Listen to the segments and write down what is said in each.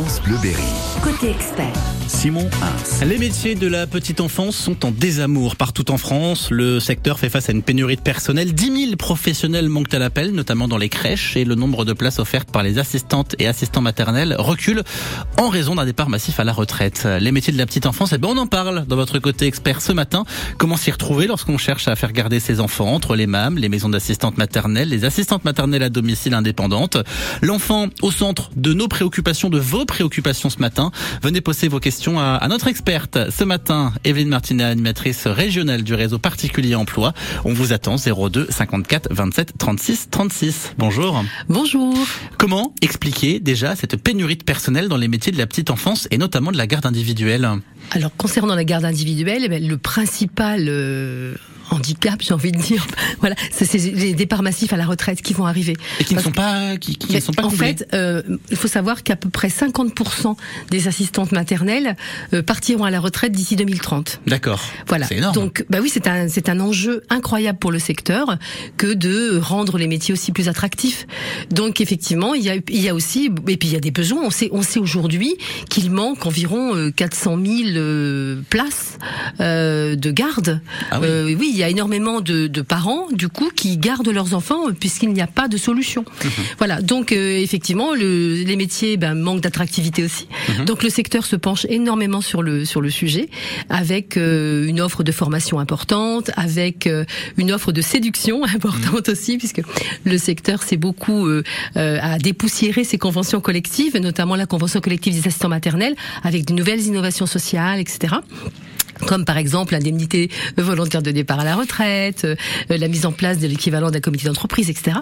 France Bleu Berry. Côté expert. Simon Hins. Les métiers de la petite enfance sont en désamour partout en France. Le secteur fait face à une pénurie de personnel. 10 000 professionnels manquent à l'appel, notamment dans les crèches, et le nombre de places offertes par les assistantes et assistants maternels recule en raison d'un départ massif à la retraite. Les métiers de la petite enfance, eh ben on en parle dans votre côté expert ce matin. Comment s'y retrouver lorsqu'on cherche à faire garder ses enfants entre les MAM, les maisons d'assistantes maternelles, les assistantes maternelles à domicile indépendantes? L'enfant au centre de nos préoccupations, de vos préoccupations ce matin. Venez poser vos questions à, à notre experte ce matin, Evelyne Martinet, animatrice régionale du réseau particulier emploi. On vous attend 02 54 27 36 36. Bonjour. Bonjour. Comment expliquer déjà cette pénurie de personnel dans les métiers de la petite enfance et notamment de la garde individuelle? Alors concernant la garde individuelle, eh le principal euh, handicap, j'ai envie de dire, voilà, c'est les départs massifs à la retraite qui vont arriver. et qui ne sont pas qui, qui ne sont pas en comblés. fait, euh, il faut savoir qu'à peu près 50% des assistantes maternelles euh, partiront à la retraite d'ici 2030. D'accord. Voilà. C'est énorme. Donc, bah oui, c'est un c'est un enjeu incroyable pour le secteur que de rendre les métiers aussi plus attractifs. Donc, effectivement, il y a il y a aussi et puis il y a des besoins. On sait on sait aujourd'hui qu'il manque environ euh, 400 000 euh, places euh, de garde. Ah oui. Oui, y a énormément de, de parents du coup qui gardent leurs enfants euh, puisqu'il n'y a pas de solution. Mhm. Voilà. Donc, euh, effectivement, le, les métiers ben, manquent d'attractivité aussi. Mhm. Donc, le secteur se penche énormément sur le sur le sujet avec euh, une offre de formation importante, avec euh, une offre de séduction importante aussi, puisque le secteur s'est beaucoup euh, euh, à dépoussiérer ses conventions collectives, notamment la convention collective des assistants maternels, avec de nouvelles innovations sociales, etc comme par exemple l'indemnité volontaire de départ à la retraite, euh, la mise en place de l'équivalent d'un comité d'entreprise, etc.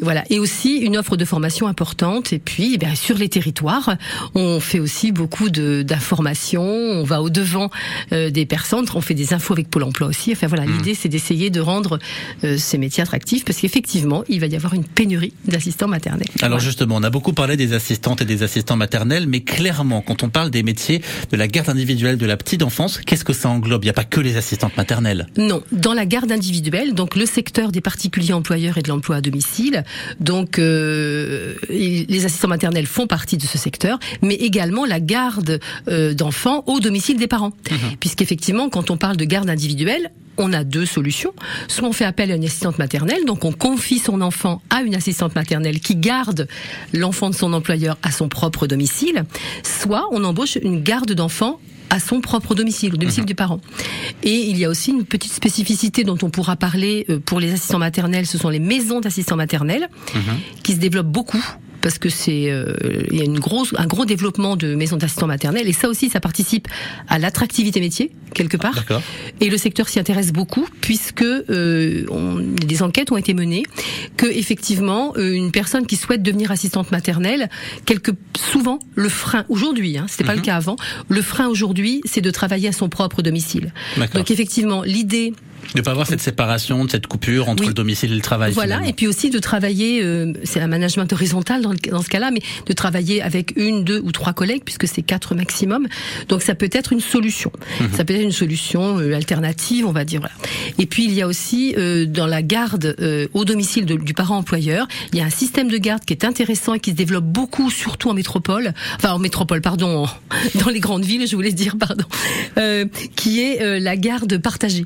Voilà, et aussi une offre de formation importante. Et puis, eh bien, sur les territoires, on fait aussi beaucoup d'informations. On va au devant euh, des personnes. On fait des infos avec Pôle Emploi aussi. Enfin voilà, l'idée c'est d'essayer de rendre euh, ces métiers attractifs parce qu'effectivement, il va y avoir une pénurie d'assistants maternels. Alors Voilà. justement, on a beaucoup parlé des assistantes et des assistants maternels, mais clairement, quand on parle des métiers de la garde individuelle de la petite enfance, qu'est-ce que ça englobe. Il n'y a pas que les assistantes maternelles. Non, dans la garde individuelle, donc le secteur des particuliers employeurs et de l'emploi à domicile, donc euh, les assistants maternels font partie de ce secteur, mais également la garde euh, d'enfants au domicile des parents, puisqu'effectivement, quand on parle de garde individuelle, on a deux solutions. Soit on fait appel à une assistante maternelle, donc on confie son enfant à une assistante maternelle qui garde l'enfant de son employeur à son propre domicile, soit on embauche une garde d'enfant à son propre domicile, au domicile du parent. Et il y a aussi une petite spécificité dont on pourra parler euh, pour les assistants maternels, ce sont les maisons d'assistants maternels, qui se développent beaucoup parce que c'est euh, il y a une grosse un gros développement de maisons d'assistants maternels et ça aussi ça participe à l'attractivité métier quelque part D'accord. et le secteur s'y intéresse beaucoup puisque euh, on- des enquêtes ont été menées que effectivement euh, une personne qui souhaite devenir assistante maternelle, quelque souvent le frein aujourd'hui, hein, c'était pas le cas avant, le frein aujourd'hui c'est de travailler à son propre domicile. Donc effectivement l'idée De pas avoir cette séparation, de cette coupure entre Oui. le domicile et le travail. voilà, finalement. et puis aussi de travailler, euh, c'est un management horizontal dans, le- dans ce cas-là, mais de travailler avec une, deux ou trois collègues, puisque c'est quatre maximum. Donc ça peut être une solution. Mhm. Ça peut être une solution euh, alternative, on va dire. Voilà. Et puis il y a aussi euh, dans la garde euh, au domicile de- du parent employeur, il y a un système de garde qui est intéressant et qui se développe beaucoup, surtout en métropole, enfin en métropole, pardon, en- dans les grandes villes, je voulais dire, pardon, euh, qui est euh, la garde partagée.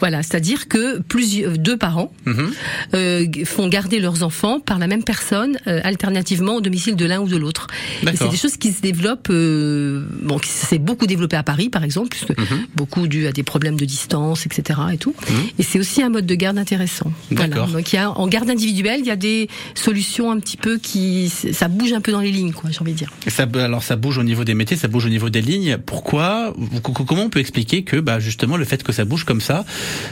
Voilà, c'est-à-dire que plusieurs deux parents Mhm. euh, font garder leurs enfants par la même personne, euh, alternativement au domicile de l'un ou de l'autre. Et c'est des choses qui se développent, euh, bon, qui s'est beaucoup développé à Paris, par exemple, puisque Mhm. beaucoup dû à des problèmes de distance, etc. Et tout. Et c'est aussi un mode de garde intéressant. Voilà. Donc il y a en garde individuelle, il y a des solutions un petit peu qui, ça bouge un peu dans les lignes, quoi. J'ai envie de dire. Et ça, alors ça bouge au niveau des métiers, ça bouge au niveau des lignes. Pourquoi Comment on peut expliquer que bah, justement le fait que ça bouge comme ça,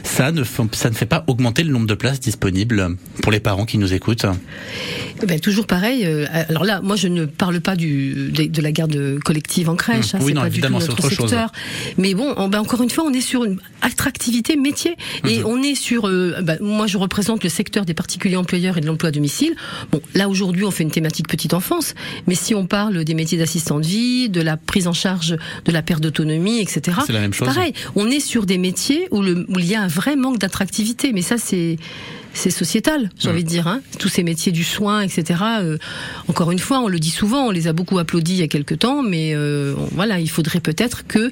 ça ne, fait- ça ne fait pas augmenter le nombre de places disponibles pour les parents qui nous écoutent Eh ben, toujours pareil. euh, alors là, moi, je ne parle pas du, de, de la garde collective en crèche. Mmh. hein, Oui, c'est non, pas évidemment, c'est autre chose. secteur. Mais bon, on- ben, encore une fois, on est sur une attractivité métier et Mmh. on est sur. euh, ben, moi, je représente le secteur des particuliers employeurs et de l'emploi à domicile. Bon, là aujourd'hui, on fait une thématique petite enfance, mais si on parle des métiers d'assistant de vie, de la prise en charge de la perte d'autonomie, etc. C'est la même chose. Pareil, on est sur des métiers où, le, où il y a un vrai manque d'attractivité. Mais ça, c'est c'est sociétal, j'ai envie de dire. Hein. Tous ces métiers du soin, etc. euh, encore une fois, on le dit souvent, on les a beaucoup applaudis il y a quelques temps, mais euh, on- voilà, il faudrait peut-être que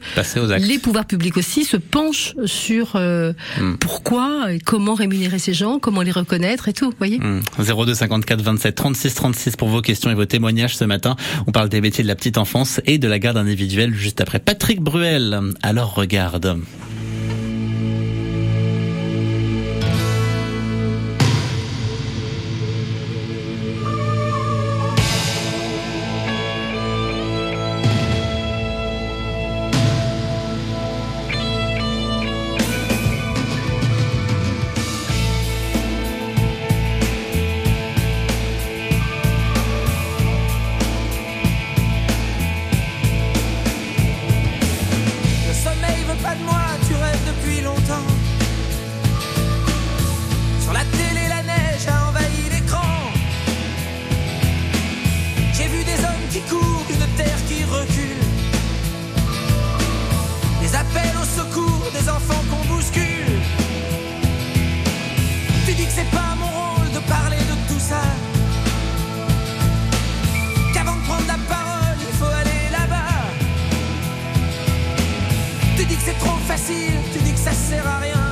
les pouvoirs publics aussi se penchent sur euh, Hmm. pourquoi et comment rémunérer ces gens, comment les reconnaître et tout, voyez. 02 54 27 36 36 pour vos questions et vos témoignages ce matin. On parle des métiers de la petite enfance et de la garde individuelle juste après Patrick Bruel. Alors regarde. Tu dis que c'est trop facile, tu dis que ça sert à rien.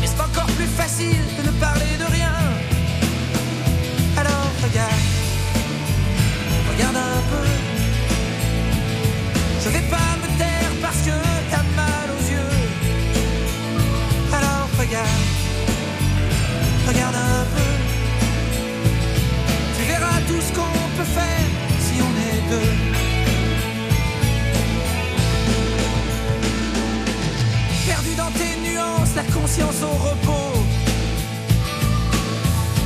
Mais c'est encore plus facile de ne parler de rien. Alors regarde, regarde un peu. Je vais pas me taire parce que t'as mal aux yeux. Alors regarde, regarde un peu. Tu verras tout ce qu'on peut faire si on est deux. Conscience au repos.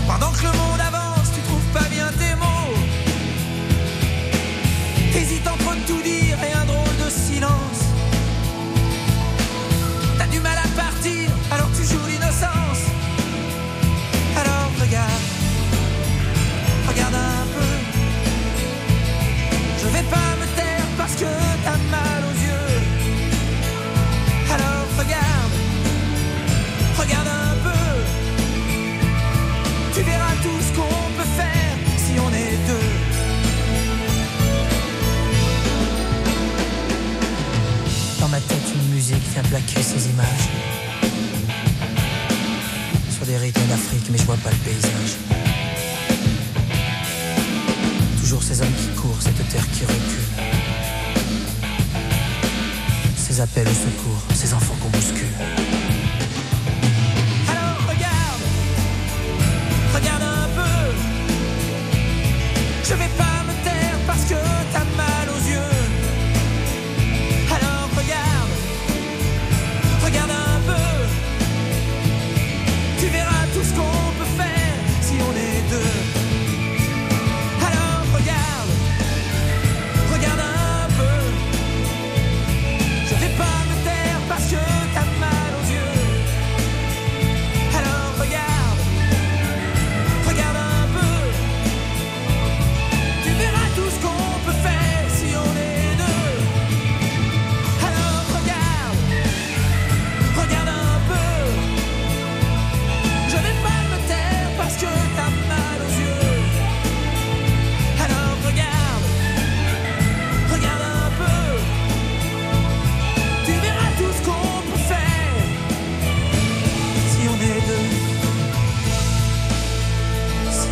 Pendant que le monde avance, tu trouves pas bien tes mots. T'hésites entre tout dire et un drôle de silence. T'as du mal à partir, alors tu joues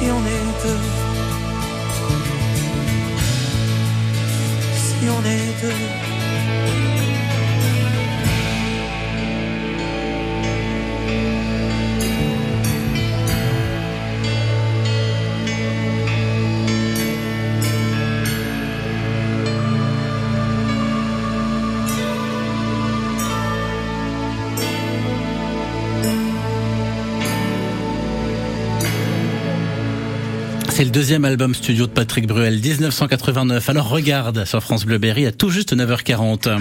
Si on est deux. Si on est deux. Deuxième album studio de Patrick Bruel, 1989. Alors regarde sur France Bleu Berry à tout juste 9h40.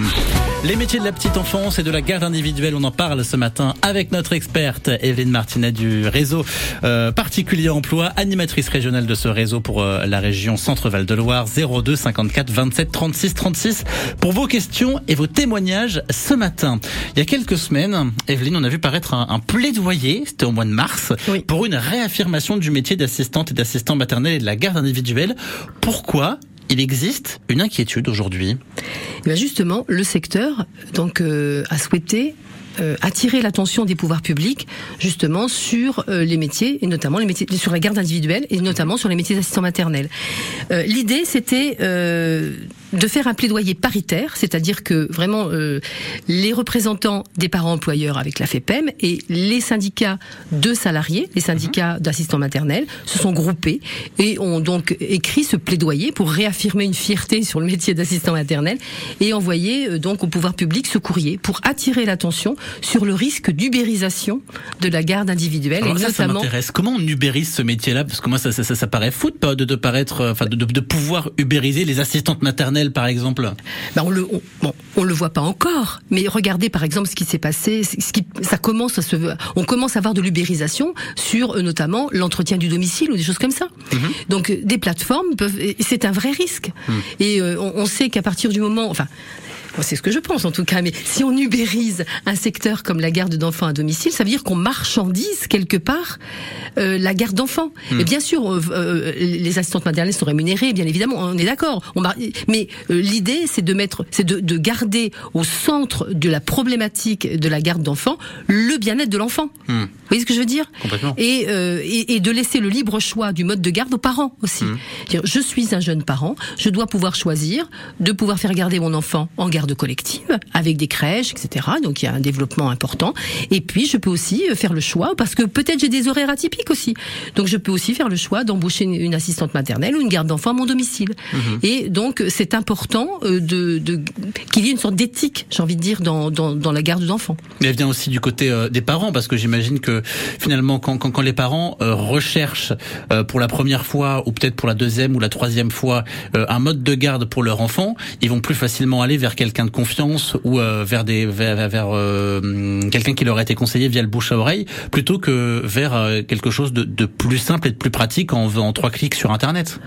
Les métiers de la petite enfance et de la garde individuelle, on en parle ce matin avec notre experte Evelyne Martinet du réseau euh, Particulier Emploi, animatrice régionale de ce réseau pour euh, la région Centre-Val de Loire, 02 54 27 36 36 pour vos questions et vos témoignages ce matin. Il y a quelques semaines, Evelyne, on a vu paraître un, un plaidoyer, c'était au mois de mars, Oui. pour une réaffirmation du métier d'assistante et d'assistant maternel et de la garde individuelle. Pourquoi il existe une inquiétude aujourd'hui Eh justement, le secteur donc euh, a souhaité euh, attirer l'attention des pouvoirs publics justement sur euh, les métiers et notamment les métiers sur la garde individuelle et notamment sur les métiers d'assistant maternel. L'idée c'était de faire un plaidoyer paritaire, c'est-à-dire que vraiment euh, les représentants des parents employeurs avec la FEPEM et les syndicats de salariés, les syndicats d'assistants maternels, se sont groupés et ont donc écrit ce plaidoyer pour réaffirmer une fierté sur le métier d'assistant maternel et envoyer euh, donc au pouvoir public ce courrier pour attirer l'attention sur le risque d'ubérisation de la garde individuelle Alors et ça, ça notamment m'intéresse. Comment on ubérise ce métier-là? Parce que moi, ça, ça, ça, ça paraît fou de, de, de paraître, euh, enfin, de, de pouvoir ubériser les assistantes maternelles, par exemple. Ben, on le on, bon, on le voit pas encore, mais regardez par exemple ce qui s'est passé, ce qui ça commence à se on commence à avoir de l'ubérisation sur euh, notamment l'entretien du domicile ou des choses comme ça. Donc euh, des plateformes peuvent c'est un vrai risque. Et euh, on, on sait qu'à partir du moment enfin moi, c'est ce que je pense en tout cas, mais si on ubérise un secteur comme la garde d'enfants à domicile, ça veut dire qu'on marchandise quelque part euh, la garde d'enfants. Et bien sûr, euh, euh, les assistantes maternelles sont rémunérées, bien évidemment, on est d'accord. Mar- Mais l'idée, c'est de mettre, c'est de, de garder au centre de la problématique de la garde d'enfants le bien-être de l'enfant. Hmm. Vous voyez ce que je veux dire? Complètement. et, euh, et, et de laisser le libre choix du mode de garde aux parents aussi. C'est-à-dire, Je suis un jeune parent, je dois pouvoir choisir de pouvoir faire garder mon enfant en garde collective, avec des crèches, etc. Donc il y a un développement important. Et puis je peux aussi euh, faire le choix, parce que peut-être j'ai des horaires atypiques aussi. Donc je peux aussi faire le choix d'embaucher une, assistante maternelle ou une garde d'enfant à mon domicile. Et donc c'est important euh, de, de qu'il y ait une sorte d'éthique, j'ai envie de dire, dans, dans, dans la garde d'enfants. Mais elle vient aussi du côté euh, des parents, parce que j'imagine que finalement, quand, quand, quand les parents euh, recherchent euh, pour la première fois, ou peut-être pour la deuxième ou la troisième fois, euh, un mode de garde pour leur enfant, ils vont plus facilement aller vers quelqu'un de confiance ou euh, vers des vers, vers, euh, quelqu'un qui leur a été conseillé via le bouche à oreille, plutôt que vers euh, quelque chose de, de plus simple et de plus pratique en, en trois clics sur Internet.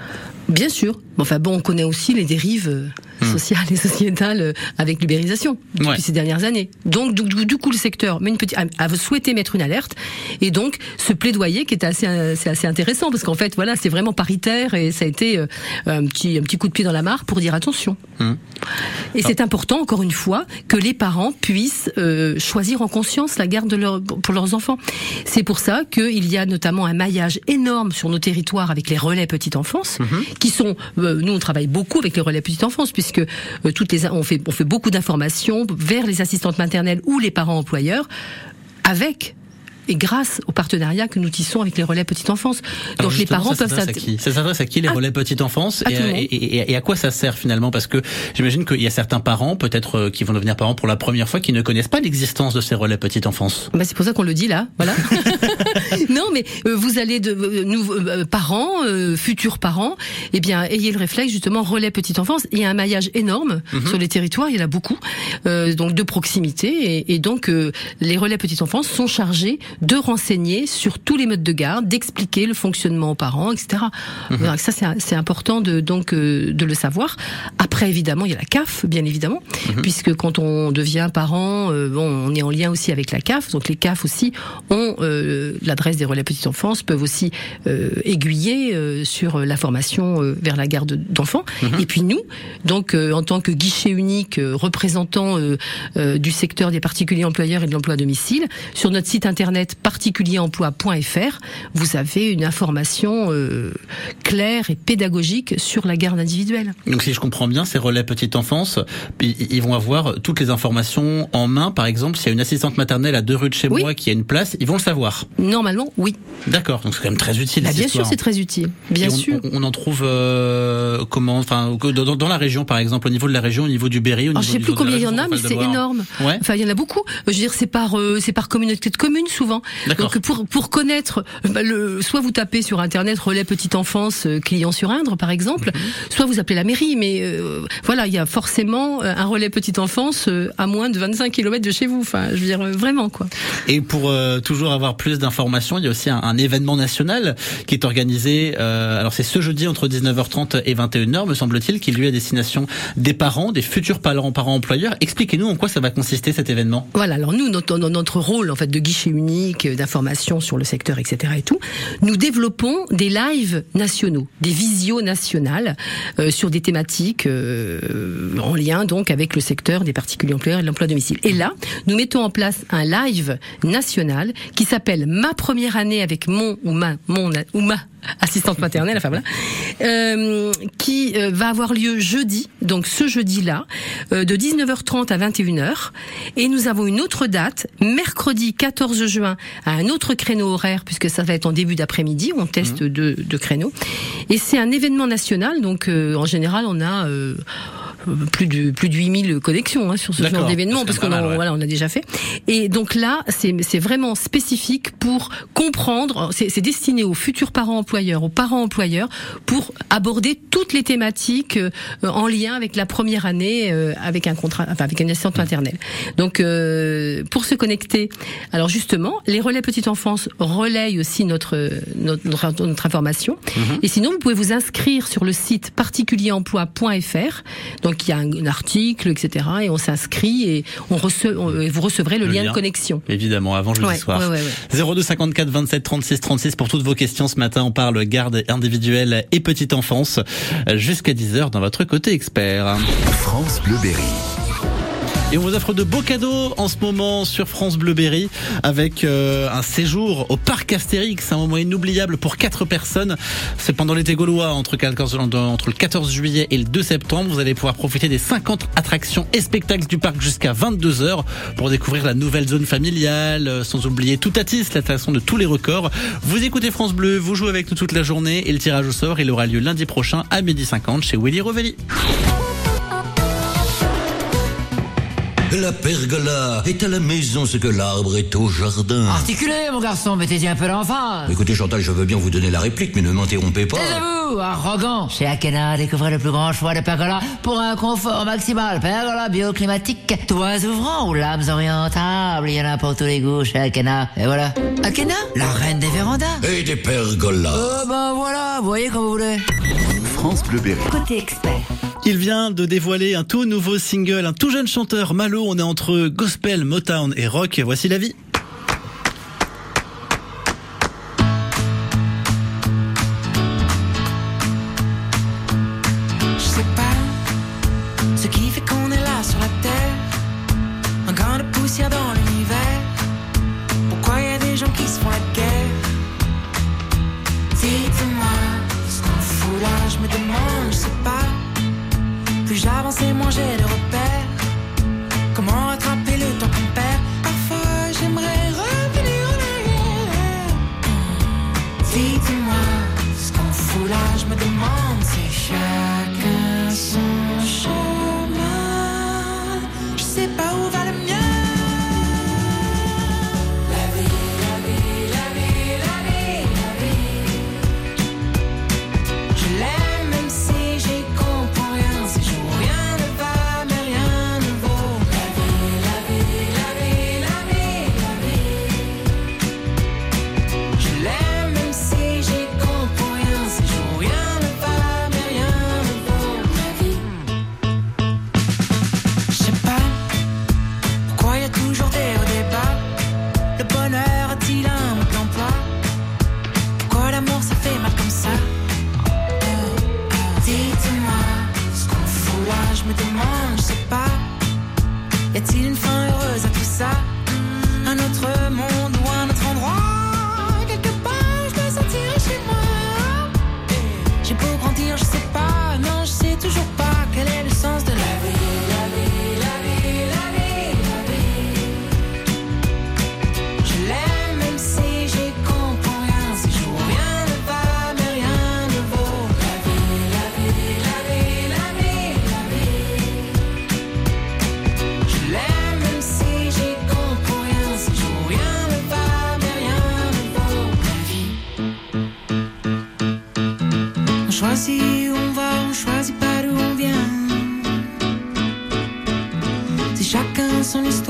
Bien sûr. Enfin bon, on connaît aussi les dérives euh, sociales et sociétales euh, avec l'ubérisation depuis Ouais. ces dernières années. Donc du, coup, le secteur met une petite, a, souhaité mettre une alerte et donc ce plaidoyer qui est assez, euh, c'est assez intéressant parce qu'en fait, voilà, c'est vraiment paritaire et ça a été un petit, un petit coup de pied dans la mare pour dire attention. Hum. Et c'est important, encore une fois, que les parents puissent euh, choisir en conscience la garde de leur, pour leurs enfants. C'est pour ça qu'il y a notamment un maillage énorme sur nos territoires avec les relais petite enfance, qui sont, euh, nous on travaille beaucoup avec les relais petite enfance puisque euh, toutes les, on fait, on fait beaucoup d'informations vers les assistantes maternelles ou les parents employeurs avec et grâce au partenariat que nous tissons avec les relais petite enfance. Alors Donc les parents ça peuvent à qui? Ça s'adresse à qui les À- relais petite enfance? À et, à- monde. et- et- et à quoi ça sert finalement? Parce que j'imagine qu'il y a certains parents, peut-être euh, qui vont devenir parents pour la première fois, qui ne connaissent pas l'existence de ces relais petite enfance. Bah, c'est pour ça qu'on le dit là, voilà. non, mais euh, vous allez de euh, nous euh, parents, euh, futurs parents, eh bien ayez le réflexe justement relais petite enfance. Il y a un maillage énorme sur les territoires, il y en a beaucoup, euh, donc de proximité, et, et donc euh, les relais petite enfance sont chargés de renseigner sur tous les modes de garde, d'expliquer le fonctionnement aux parents, etc. Donc ça c'est important de donc euh, de le savoir. Après évidemment il y a la CAF, bien évidemment, puisque quand on devient parent, euh, bon, on est en lien aussi avec la CAF. Donc les CAF aussi ont euh, l'adresse des relais petite enfance, peuvent aussi euh, aiguiller euh, sur la formation euh, vers la garde d'enfants. Et puis nous, donc euh, en tant que guichet unique euh, représentant euh, euh, du secteur des particuliers employeurs et de l'emploi à domicile, sur notre site internet particulieremploi.fr, vous avez une information euh, claire et pédagogique sur la garde individuelle. Donc si je comprends bien, ces relais petite enfance, ils, vont avoir toutes les informations en main. Par exemple, s'il y a une assistante maternelle à deux rues de chez Oui. moi qui a une place, ils vont le savoir. Normalement, oui. D'accord. Donc c'est quand même très utile. Bah, bien sûr, c'est très utile. Bien on, sûr. on- en trouve euh, comment Enfin, dans, dans la région, par exemple, au niveau de la région, au niveau du Berry, au Alors, niveau je sais plus combien il y en a, mais c'est énorme. Ouais. Enfin, il y en a beaucoup. Je veux dire, c'est par, euh, c'est par communauté de communes souvent. Enfants. Donc pour pour connaître, bah, le, soit vous tapez sur internet relais petite enfance euh, client sur Indre par exemple, Mhm. soit vous appelez la mairie. Mais euh, voilà, il y a forcément euh, un relais petite enfance à moins de 25 km de chez vous. Enfin, je veux dire vraiment quoi. Et pour euh, toujours avoir plus d'informations, il y a aussi un, un événement national qui est organisé. euh, alors c'est ce jeudi entre 19h30 et 21h, me semble-t-il, qui lui à destination des parents, des futurs parents, parents employeurs. Expliquez-nous en quoi ça va consister cet événement? Voilà, alors nous, notre, notre rôle en fait de guichet unique, euh, d'information sur le secteur, etc. et tout, nous développons des lives nationaux, des visios nationales euh, sur des thématiques euh, en lien donc avec le secteur des particuliers employeurs et de l'emploi domicile. Et là, nous mettons en place un live national qui s'appelle Ma première année avec mon ou ma mon ou ma assistante maternelle, enfin voilà, euh, qui euh, va avoir lieu jeudi, donc ce jeudi-là, euh, de 19h30 à 21h. Et nous avons une autre date, mercredi 14 juin, à un autre créneau horaire, puisque ça va être en début d'après-midi, on teste deux, deux créneaux. Et c'est un événement national, donc euh, en général, on a plus de plus de 8000 connexions hein, sur ce genre d'événement parce qu'on ouais. voilà, on a déjà fait. Et donc là, c'est c'est vraiment spécifique pour comprendre, c'est destiné aux futurs parents employeurs, aux parents employeurs pour aborder toutes les thématiques euh, en lien avec la première année euh, avec un contrat enfin avec une assistante maternelle. Donc euh, pour se connecter, alors justement, les relais petite enfance relayent aussi notre notre, notre, notre information. Et sinon, vous pouvez vous inscrire sur le site particulieremploi.fr. Donc il y a un, un article etc et on s'inscrit et on rece- on- et vous recevrez le, Le lien, lien. de connexion Évidemment, avant jeudi Ouais, soir. ouais, ouais, ouais. 02 54 27 36 36 pour toutes vos questions. Ce matin, on parle garde individuelle et petite enfance euh, jusqu'à 10h dans votre côté expert. France Bleu Berry. Et on vous offre de beaux cadeaux en ce moment sur France Bleu Berry avec euh, un séjour au parc Astérix, un moment inoubliable pour quatre personnes. C'est pendant l'été gaulois entre, 14 entre le 14 juillet et le 2 septembre. Vous allez pouvoir profiter des 50 attractions et spectacles du parc jusqu'à 22h pour découvrir la nouvelle zone familiale, euh, sans oublier tout Atis, l'attraction de tous les records. Vous écoutez France Bleu, vous jouez avec nous toute la journée et le tirage au sort, il aura lieu lundi prochain à 12h50 chez Willy Rovelli. La pergola est à la maison ce que l'arbre est au jardin. Articulez, mon garçon, mettez-y un peu l'emphase. Écoutez Chantal, je veux bien vous donner la réplique, mais ne m'interrompez pas. Taisez-vous, arrogant. Chez Akena, découvrez le plus grand choix de pergola pour un confort maximal. Pergola bioclimatique, toits ouvrants ou lames orientables. Il y en a pour tous les goûts chez Akena. Et voilà. Akena, la reine des vérandas. Et des pergolas. Euh, ben voilà, vous voyez comme vous voulez. France Bleu Berry. Côté expert. Il vient de dévoiler un tout nouveau single, un tout jeune chanteur, Malo. On est entre gospel, Motown et rock. Voici la vie. Me demande, je sais pas. Y a-t-il une fin heureuse à tout ça? Un autre monde ou un autre endroit? Quelque part, je me sentirai chez moi. J'ai beau grandir, je sais pas, son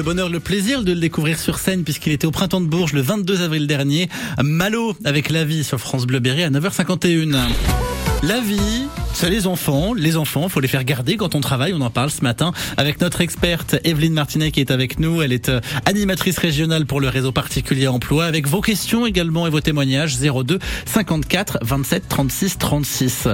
le bonheur, le plaisir de le découvrir sur scène puisqu'il était au printemps de Bourges le 22 avril dernier. Malo avec la vie sur France Bleu Berry à 9h51. La vie, c'est les enfants. Les enfants, faut les faire garder quand on travaille. On en parle ce matin avec notre experte Evelyne Martinet qui est avec nous. Elle est euh, animatrice régionale pour le réseau particulier emploi avec vos questions également et vos témoignages 02 54 27 36 36.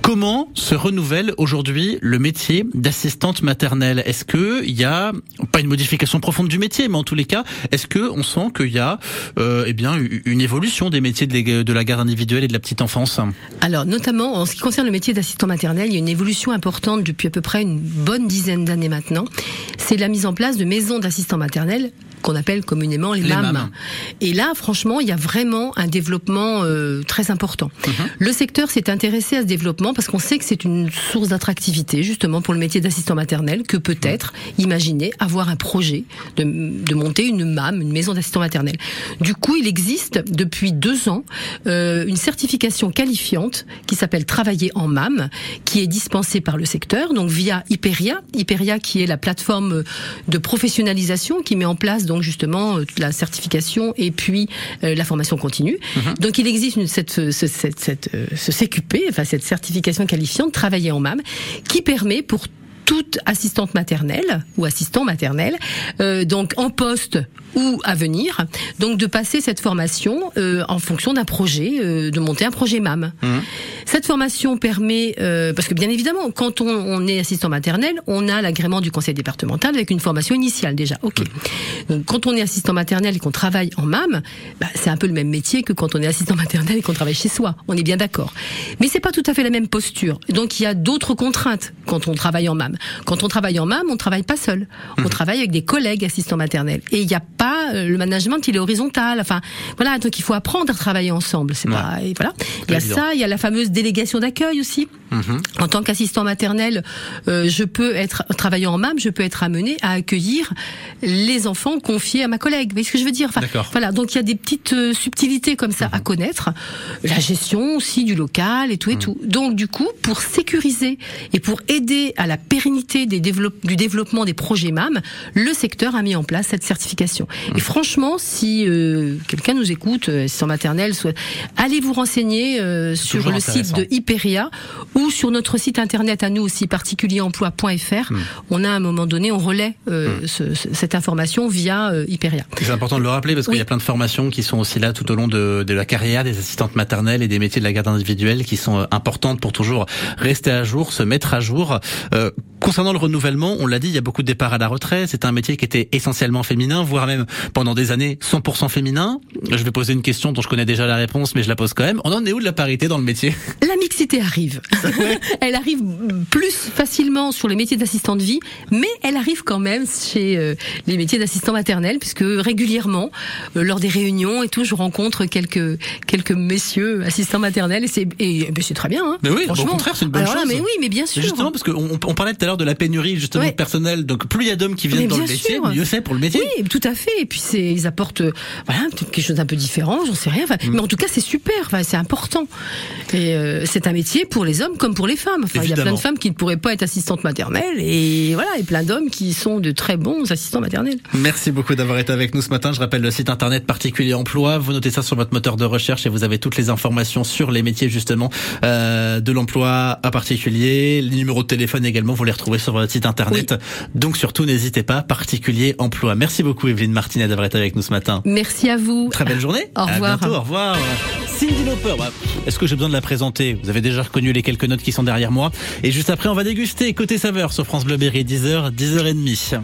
Comment se renouvelle aujourd'hui le métier d'assistante maternelle? Est-ce que il y a pas une modification profonde du métier, mais en tous les cas, est-ce que on sent qu'il y a euh, eh bien une évolution des métiers de la- de la garde individuelle et de la petite enfance? Alors, notamment en ce qui concerne le métier d'assistant maternel, il y a une évolution importante depuis à peu près une bonne dizaine d'années maintenant. C'est la mise en place de maisons d'assistants maternels qu'on appelle communément les, Les MAM. MAM. Et là, franchement, il y a vraiment un développement euh, très important. Le secteur s'est intéressé à ce développement parce qu'on sait que c'est une source d'attractivité justement pour le métier d'assistant maternel que peut-être imaginer avoir un projet de, de monter une MAM, une maison d'assistant maternel. Du coup, il existe depuis deux ans euh, une certification qualifiante qui s'appelle Travailler en MAM, qui est dispensée par le secteur, donc via Hyperia. Hyperia qui est la plateforme de professionnalisation qui met en place donc justement euh, la certification et puis euh, la formation continue. Donc il existe une, cette, ce, cette, cette, euh, ce CQP, enfin cette certification qualifiante Travailler en MAM, qui permet pour toute assistante maternelle ou assistant maternel, euh, donc en poste ou à venir, donc de passer cette formation euh, en fonction d'un projet, euh, de monter un projet MAM. Cette formation permet, euh, parce que bien évidemment, quand on, on est assistant maternel, on a l'agrément du conseil départemental avec une formation initiale déjà. Ok. Donc quand on est assistant maternel et qu'on travaille en MAM, bah, c'est un peu le même métier que quand on est assistant maternel et qu'on travaille chez soi. On est bien d'accord. Mais c'est pas tout à fait la même posture. Donc il y a d'autres contraintes quand on travaille en MAM. Quand on travaille en MAM, on travaille pas seul. On travaille avec des collègues assistants maternels. Et il n'y a pas euh, le management, il est horizontal. Enfin, voilà. Donc il faut apprendre à travailler ensemble. C'est Ouais. pas, et voilà. Il y a évident. ça, il y a la fameuse délégation d'accueil aussi. En tant qu'assistant maternel, euh, je peux être travaillant en MAM, je peux être amené à accueillir les enfants confiés à ma collègue. Vous voyez ce que je veux dire? Enfin. Voilà, donc il y a des petites euh, subtilités comme ça à connaître. La gestion aussi du local et tout et tout. Donc du coup, pour sécuriser et pour aider à la pérennité des développe- du développement des projets MAM, le secteur a mis en place cette certification. Et franchement, si euh, quelqu'un nous écoute, euh, assistant maternel, soit, allez vous renseigner euh, sur le site de Hyperia ou sur notre site internet à nous aussi particulieremploi.fr. On a à un moment donné, on relaie euh, ce- ce- cette information via euh, Hyperia. C'est important de le rappeler parce qu'il Oui. y a plein de formations qui sont aussi là tout au long de, de la carrière des assistantes maternelles et des métiers de la garde individuelle qui sont euh, importantes pour toujours rester à jour, se mettre à jour. Euh, concernant le renouvellement, on l'a dit, il y a beaucoup de départs à la retraite. C'est un métier qui était essentiellement féminin, voire même pendant des années 100% féminin. Je vais poser une question dont je connais déjà la réponse, mais je la pose quand même. On en est où de la parité dans le métier? La mixité arrive. elle arrive plus facilement sur les métiers d'assistant de vie, mais elle arrive quand même chez euh, les métiers d'assistant maternel, puisque régulièrement, euh, lors des réunions et tout, je rencontre quelques quelques messieurs assistants maternels et c'est et, ben, c'est très bien. Hein, Mais oui, au franchement. contraire, c'est une bonne Alors là, chose. mais oui, mais bien sûr. Justement, parce qu'on on parlait tout à l'heure de la pénurie justement Ouais. de personnel. Donc plus il y a d'hommes qui viennent dans le métier, sûr. mieux c'est pour le métier. Oui, tout à fait. Et puis c'est, ils apportent, euh, voilà, quelque chose d'un peu différent, j'en sais rien. Enfin, Mm. Mais en tout cas, c'est super. Enfin, c'est important. Et euh, c'est un métier pour les hommes comme pour les femmes. Enfin, il y a plein de femmes qui ne pourraient pas être assistantes maternelles, et voilà, et plein d'hommes qui sont de très bons assistants maternels. Merci beaucoup d'avoir été avec nous ce matin. Je rappelle le site internet particulier emploi. Vous notez ça sur votre moteur de recherche et vous avez toutes les informations sur les métiers justement euh, de l'emploi à particulier. Les numéros de téléphone également, vous les retrouvez sur votre site internet. Donc surtout n'hésitez pas, particulier emploi. Merci beaucoup Evelyne Martinet d'avoir été avec nous ce matin. Merci à vous. Très belle journée. Au À revoir. bientôt. Au revoir. Cindy Lauper. Est-ce que j'ai besoin de la présenter? Vous avez déjà reconnu les quelques notes qui sont derrière moi. Et juste après, on va déguster côté saveur sur France Bleu Berry 10h, 10h30.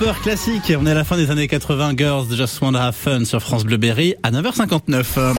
Lauper classique. On est à la fin des années 80. Girls Just Wanna Have Fun sur France Bleu Berry à 9h59.